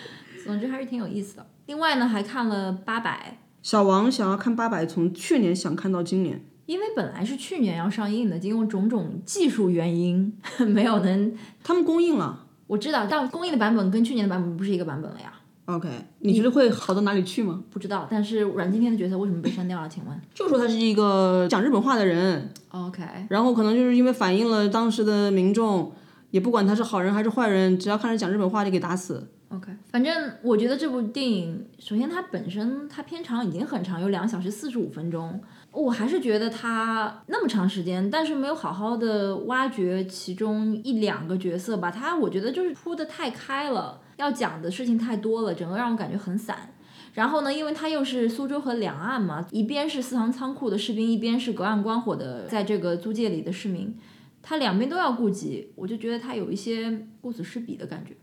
S2: 总之还是挺有意思的。另外呢，还看了《八百
S1: 小王想要看八百，从去年想看到今年。》，
S2: 因为本来是去年要上映的，经过种种技术原因 没有能。
S1: 他们公映了
S2: 我知道，但公映的版本跟去年的版本不是一个版本了呀。
S1: ，OK，你觉得会好到哪里去吗？
S2: 不知道，但是阮经天的角色为什么被删掉了？请问
S1: 就说他是一个讲日本话的人
S2: ，？OK，
S1: 然后可能就是因为反映了当时的民众，也不管他是好人还是坏人，只要看着讲日本话就给打死。
S2: OK，反正我觉得这部电影，首先它本身它片长已经很长，有两小时四十五分钟，我还是觉得它那么长时间，但是没有好好的挖掘其中一两个角色吧，它我觉得就是铺的太开了，要讲的事情太多了，整个让我感觉很散。然后呢，因为它又是苏州和两岸嘛，一边是四行仓库的士兵，一边是隔岸观火的在这个租界里的市民，他两边都要顾及，我就觉得他有一些顾此失彼的感觉。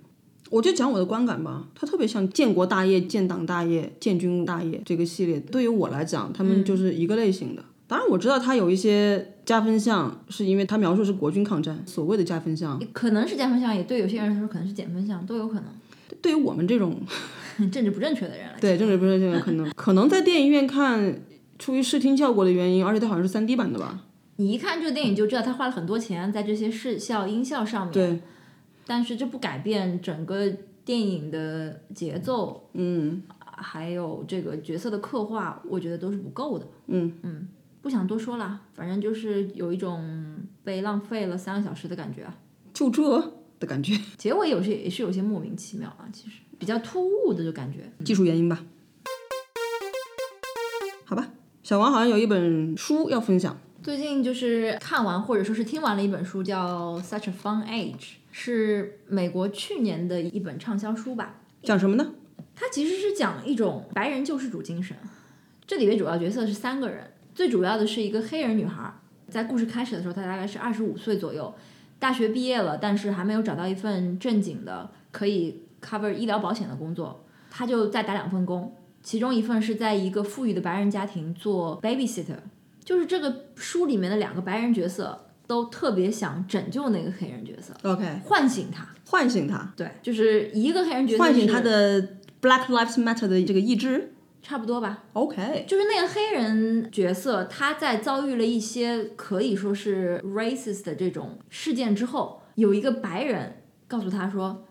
S1: 我就讲我的观感吧，它特别像建国大业、建党大业、建军大业这个系列。对于我来讲，他们就是一个类型的。当然，我知道它有一些加分项，是因为它描述是国军抗战，所谓的加分项。
S2: 可能是加分项，也对有些人来说可能是减分项，都有可能。
S1: 对于我们这种
S2: 政治不正确的人
S1: 对政治不正确的，可能可能在电影院看，出于视听效果的原因，而且它好像是三 D 版的吧？
S2: 你一看这个电影就知道他花了很多钱在这些视效、音效上面。
S1: 对，
S2: 但是这不改变整个电影的节奏，
S1: 嗯
S2: 还有这个角色的刻画，我觉得都是不够的。
S1: 嗯
S2: 嗯，不想多说了，反正就是有一种被浪费了三个小时的感觉啊。
S1: 就这的感觉，
S2: 结尾有些也是有些莫名其妙啊，其实比较突兀的就感觉。
S1: 技术原因吧。好吧，小王好像有一本书要分享。
S2: 最近就是看完或者说是听完了一本书，叫《Such a Fun Age》，是美国去年的一本畅销书吧。
S1: 讲什么呢？
S2: 它其实是讲一种白人救世主精神。这里面主要角色是三个人，最主要的是一个黑人女孩，在故事开始的时候，她大概是二十五岁左右，大学毕业了，但是还没有找到一份正经的可以 cover 医疗保险的工作，她就再打两份工，其中一份是在一个富裕的白人家庭做 babysitter。就是这个书里面的两个白人角色都特别想拯救那个黑人角色
S1: ，OK，
S2: 唤醒他。
S1: 唤醒他，
S2: 对，就是一个黑人角色
S1: 唤醒他的 Black Lives Matter 的这个意志。
S2: 差不多吧。
S1: OK，
S2: 就是那个黑人角色，他在遭遇了一些可以说是 racist 的这种事件之后，有一个白人告诉他说：“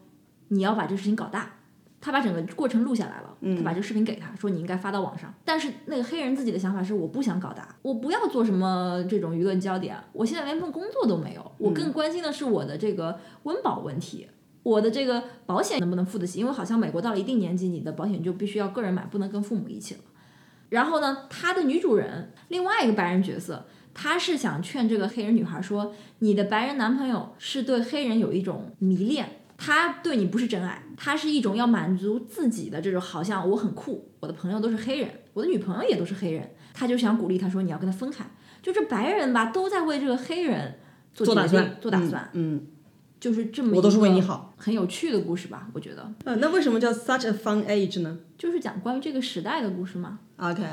S2: 你要把这事情搞大。”他把整个过程录下来了，他把这个视频给他说：“你应该发到网上。”但是那个黑人自己的想法是：“我不想搞大，我不要做什么这种舆论焦点，我现在连份工作都没有，我更关心的是我的这个温饱问题。”我的这个保险能不能付得起？因为好像美国到了一定年纪，你的保险就必须要个人买，不能跟父母一起了。然后呢，他的女主人另外一个白人角色，他是想劝这个黑人女孩说，你的白人男朋友是对黑人有一种迷恋，他对你不是真爱，他是一种要满足自己的这种，好像我很酷，我的朋友都是黑人，我的女朋友也都是黑人，他就想鼓励他说，你要跟他分开。就这白人吧，都在为这个黑人做
S1: 打算，
S2: 做打算，
S1: 嗯，
S2: 就是这么
S1: 我都是为你好，
S2: 很有趣的故事吧，我觉得
S1: 呃，那为什么叫 such a fun age 呢
S2: 就是讲关于这个时代的故事嘛。
S1: ？OK，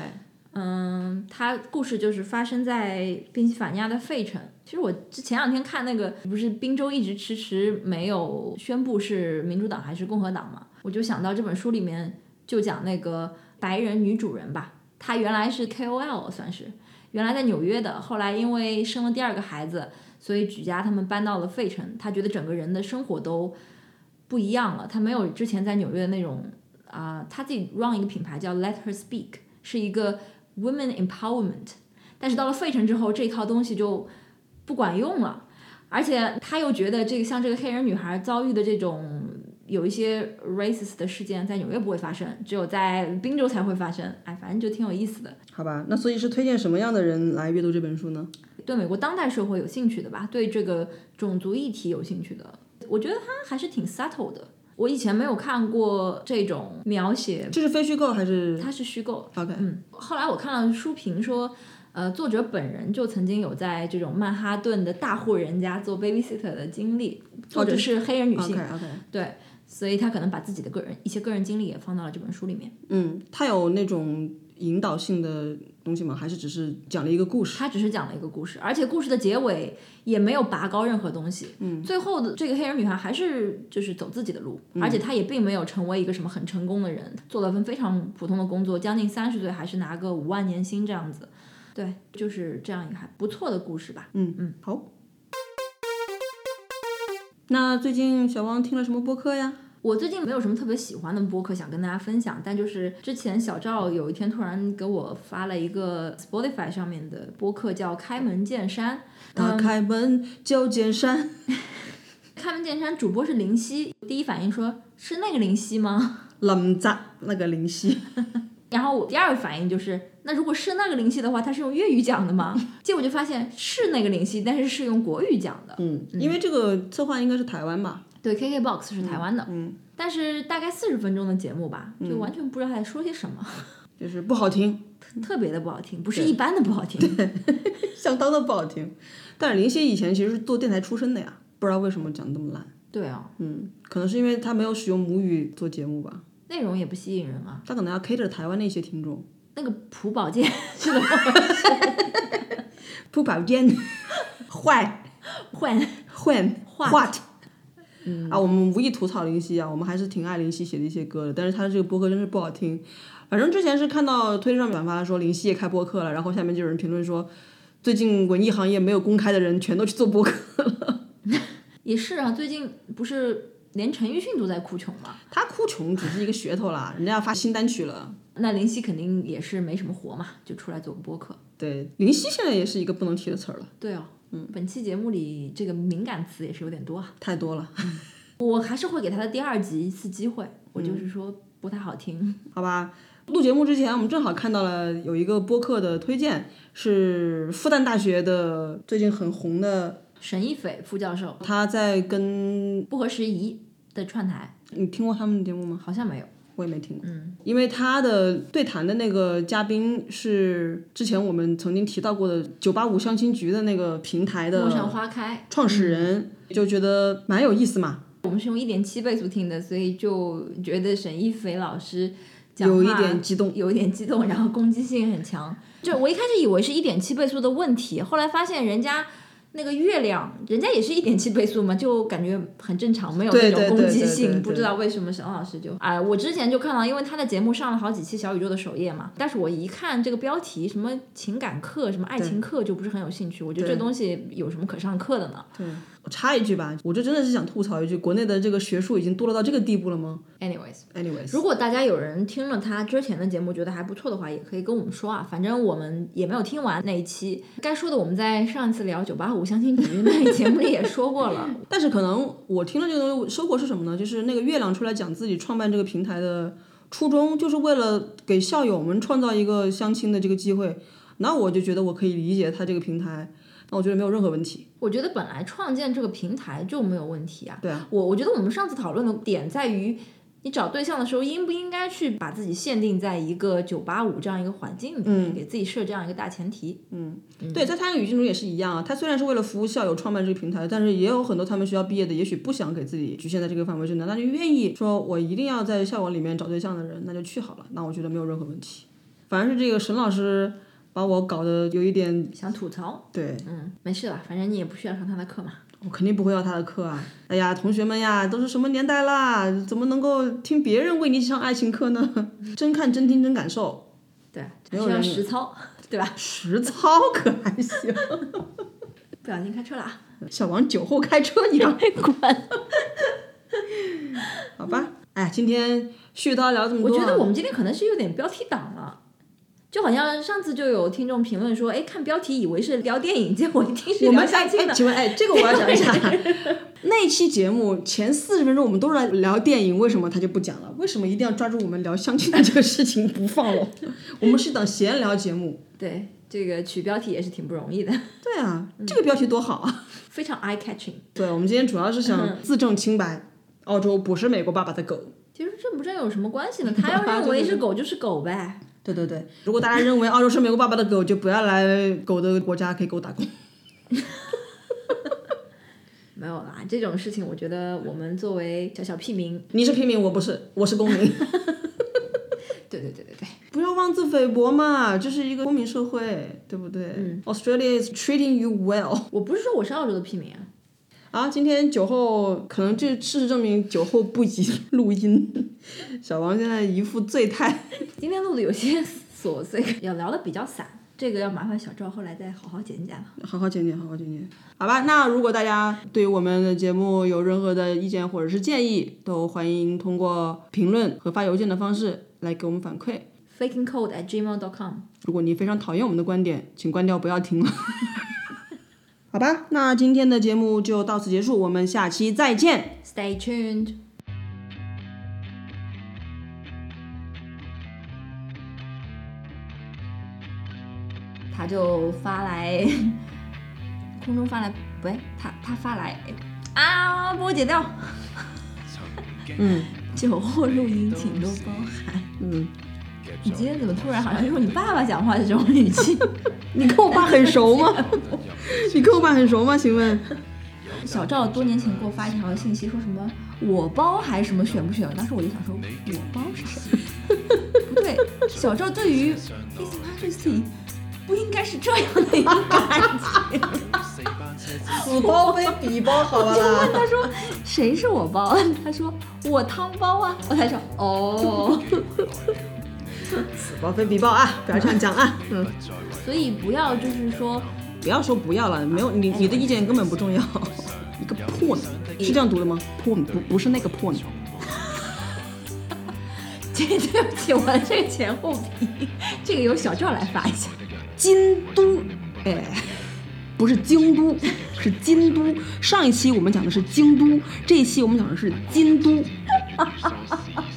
S2: 嗯，它故事就是发生在宾夕法尼亚的费城。其实我之前两天看那个，不是宾州一直迟迟没有宣布是民主党还是共和党嘛，我就想到这本书里面就讲那个白人女主人吧，她原来是 KOL 算是，原来在纽约的，后来因为生了第二个孩子，所以举家他们搬到了费城。她觉得整个人的生活都不一样了，她没有之前在纽约的那种啊、她自己 run 一个品牌叫 Let Her Speak，是一个 women empowerment，但是到了费城之后，这一套东西就不管用了，而且他又觉得这个像这个黑人女孩遭遇的这种有一些 racist 的事件，在纽约不会发生，只有在宾州才会发生。哎，反正就挺有意思的。
S1: 好吧，那所以是推荐什么样的人来阅读这本书呢？
S2: 对美国当代社会有兴趣的吧，对这个种族议题有兴趣的，我觉得他还是挺 subtle 的。我以前没有看过这种描写，
S1: 这是非虚构还是
S2: 它是虚构。
S1: OK？
S2: 嗯，后来我看了书评说，呃，作者本人就曾经有在这种曼哈顿的大户人家做 babysitter 的经历，作者是黑人女性对，所以他可能把自己的个人一些个人经历也放到了这本书里面。
S1: 嗯，它有那种引导性的东西吗？还是只是讲了一个故事？
S2: 他只是讲了一个故事，而且故事的结尾也没有拔高任何东西。嗯，最后的这个黑人女孩还是就是走自己的路，而且她也并没有成为一个什么很成功的人，做了份非常普通的工作，将近三十岁还是拿个五万年薪这样子。对，就是这样一个还不错的故事吧。
S1: 嗯嗯，好。那最近小汪听了什么播客呀？
S2: 我最近没有什么特别喜欢的播客想跟大家分享，但就是之前小赵有一天突然给我发了一个 Spotify 上面的播客，叫《开门见山》。
S1: 打开门就见山。
S2: 开门见山主播是林夕，第一反应说是那个林夕吗？
S1: lâm 扎那个林夕，
S2: 然后我第二个反应就是，那如果是那个灵犀的话，它是用粤语讲的吗？结果就发现是那个灵犀，但是是用国语讲的。
S1: 嗯，因为这个策划应该是台湾吧？
S2: 对，KKBOX 是台湾的，
S1: 嗯，
S2: 但是大概四十分钟的节目吧，就完全不知道他在说些什么，
S1: 就是不好听，
S2: 特别的不好听，不是一般的不好听。
S1: 相当的不好听。但是林夕以前其实是做电台出身的呀，不知道为什么讲得那么烂。
S2: 对啊，
S1: 嗯，可能是因为他没有使用母语做节目吧，
S2: 内容也不吸引人啊。
S1: 他可能要 cater 台湾的一些听众。
S2: 那个朴宝剑 是的，
S1: 朴宝剑，坏
S2: 换
S1: 换 What？what？啊，我们无意吐槽林夕啊，我们还是挺爱林夕写的一些歌的，但是他的这个播客真是不好听。反正之前是看到推特上转发说林夕也开播客了，然后下面就有人评论说，最近文艺行业没有公开的人全都去做播客了。
S2: 也是啊，最近不是连陈奕迅都在哭穷吗？
S1: 他哭穷只是一个噱头啦，人家要发新单曲了。
S2: 那林夕肯定也是没什么活嘛，就出来做个播客。
S1: 对，林夕现在也是一个不能提的词儿了，
S2: 对哦，嗯，本期节目里这个敏感词也是有点多啊。
S1: 太多了。
S2: 我还是会给他的第二集一次机会，我就是说不太好听。
S1: 好吧，录节目之前，我们正好看到了有一个播客的推荐，是复旦大学的最近很红的，
S2: 沈一斐副教授
S1: 他在跟
S2: 不合时宜的串台
S1: 你听过他们的节目吗？
S2: 好像没有，
S1: 我也没听过，嗯，因为他的对谈的那个嘉宾是之前我们曾经提到过的九八五相亲局的那个平台的
S2: 陌上
S1: 的
S2: 花开。
S1: 创始人，就觉得蛮有意思嘛，
S2: 我们是用一点七倍速听的，所以就觉得沈一菲老师讲
S1: 有一点激动，
S2: 有一点激动，然后攻击性很强。就我一开始以为是一点七倍速的问题，后来发现人家那个月亮，人家也是一点七倍速嘛，就感觉很正常，没有那
S1: 对对
S2: 种攻
S1: 对对对
S2: 击性。不知道为什么沈老师就哎、我之前就看到，因为他的节目上了好几期小宇宙的首页嘛，但是我一看这个标题，什么情感课、什么爱情课，就不是很有兴趣。我觉得这东西有什么可上课的呢
S1: 我插一句吧，我就真的是想吐槽一句，国内的这个学术已经堕落到这个地步了吗
S2: ？Anyways。
S1: ？Anyways，
S2: 如果大家有人听了他之前的节目觉得还不错的话，也可以跟我们说啊。反正我们也没有听完那一期，该说的我们在上一次聊九八五相亲局那个节目里也说过了。
S1: 但是可能我听了这个东西，收获是什么呢？就是那个月亮出来讲自己创办这个平台的初衷，就是为了给校友们创造一个相亲的这个机会。那我就觉得我可以理解他这个平台，那我觉得没有任何问题。
S2: 我觉得本来创建这个平台就没有问题啊。
S1: 对啊，
S2: 我我觉得我们上次讨论的点在于，你找对象的时候应不应该去把自己限定在一个九八五这样一个环境里面，给自己设这样一个大前提。
S1: 嗯对，在他的语境中也是一样啊。他虽然是为了服务校友创办这个平台，但是也有很多他们学校毕业的，也许不想给自己局限在这个范围之内，那就愿意说我一定要在校网里面找对象的人，那就去好了。那我觉得没有任何问题。反而是这个沈老师把我搞得有一点
S2: 想吐槽，
S1: 对
S2: 嗯，没事了，反正你也不需要上他的课嘛。
S1: 我肯定不会要他的课啊！哎呀，同学们呀，都是什么年代啦？怎么能够听别人为你上爱情课呢？真看真听真感受，
S2: 对，需要实操，对吧？
S1: 实操可还行。
S2: 不小心开车了啊！
S1: 小王酒后开车一样，
S2: 滚！
S1: 好吧？哎，今天絮叨聊这么多啊，
S2: 我觉得我们今天可能是有点标题党了，就好像上次就有听众评论说，哎，看标题以为是聊电影，结果一听是聊
S1: 我们哎，
S2: 相亲的。
S1: 请问哎，这个我要讲一下。那期节目前四十分钟我们都是来聊电影，为什么他就不讲了？为什么一定要抓住我们聊相亲的这个事情不放了？我们是等闲聊节目。
S2: 对，这个取标题也是挺不容易的，
S1: 对啊，这个标题多好啊！
S2: 非常 eye catching。
S1: 对，我们今天主要是想自证清白，澳洲不是美国爸爸的狗。
S2: 其实这不这有什么关系呢？他要认为是狗就是狗呗。
S1: 对对对，如果大家认为澳洲是美国爸爸的狗，就不要来狗的国家给狗打工。
S2: 没有啦，这种事情我觉得我们作为小小屁民，
S1: 你是屁民，我不是，我是公民。
S2: 对对对对对，
S1: 不要妄自菲薄嘛，这是一个公民社会，对不对、a u s t r a l i a is treating you well。
S2: 我不是说我是澳洲的屁民啊，
S1: 啊，今天酒后可能这事实证明酒后不宜 录音。小王现在一副醉态。
S2: 今天录的有些琐碎，要聊的比较散，这个要麻烦小赵后来再好好剪剪了。
S1: 好好剪剪，好好剪剪，好吧。那如果大家对于我们的节目有任何的意见或者是建议，都欢迎通过评论和发邮件的方式来给我们反馈。
S2: fakingcode at gmail.com。
S1: 如果你非常讨厌我们的观点，请关掉，不要听了。好吧，那今天的节目就到此结束，我们下期再见。
S2: Stay tuned。他就发来，空中发来，不对，他他发来啊，帮我剪掉。
S1: 嗯
S2: 酒后录音请多包涵。
S1: 嗯，
S2: 你今天怎么突然好像用你爸爸讲话的这种语气？
S1: 你跟我爸很熟吗？你跟我爸很熟吗？请问？
S2: 小赵多年前给我发一条信息，说什么我包还是什么选不选？当时我就想说，我包是谁？不对，小赵对于 His Majesty 不应该是这样的一个感情。
S1: 此包非彼包，好吧啦。
S2: 他说谁是我包？他说我汤包啊。我才说哦，
S1: 此报非彼报啊！不要这样讲啊。嗯，
S2: 所以不要就是说
S1: 不要说不要了，没有你你的意见根本不重要。一个破呢，是这样读的吗？破不不是那个破呢。
S2: 这对不起，我的这个前后鼻，这个由小赵来发一下。
S1: 京都，哎，不是京都，是京都。上一期我们讲的是京都，这一期我们讲的是京都。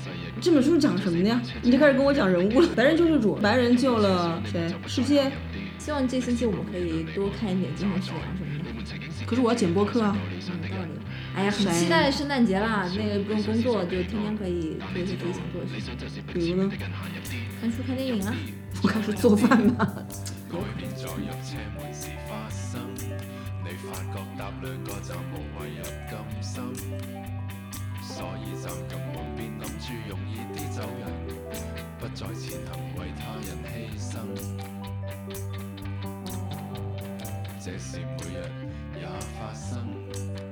S1: 这本书讲什么的呀？你就开始跟我讲人物了。白人救世主，白人救了谁？世界。
S2: 希望这星期我们可以多看一点精神食粮什么的。
S1: 可是我要剪播客啊。
S2: 有道理。哎呀，很期待圣诞节啦！那个不用工作，就天天可以做一些自己想做的事情，
S1: 比如呢？
S2: 看书、看电影啊。
S1: 我开始做饭吧。
S4: 改所以站近门边，谂住容易啲走人，不再前行为他人牺牲。这事每日也发生。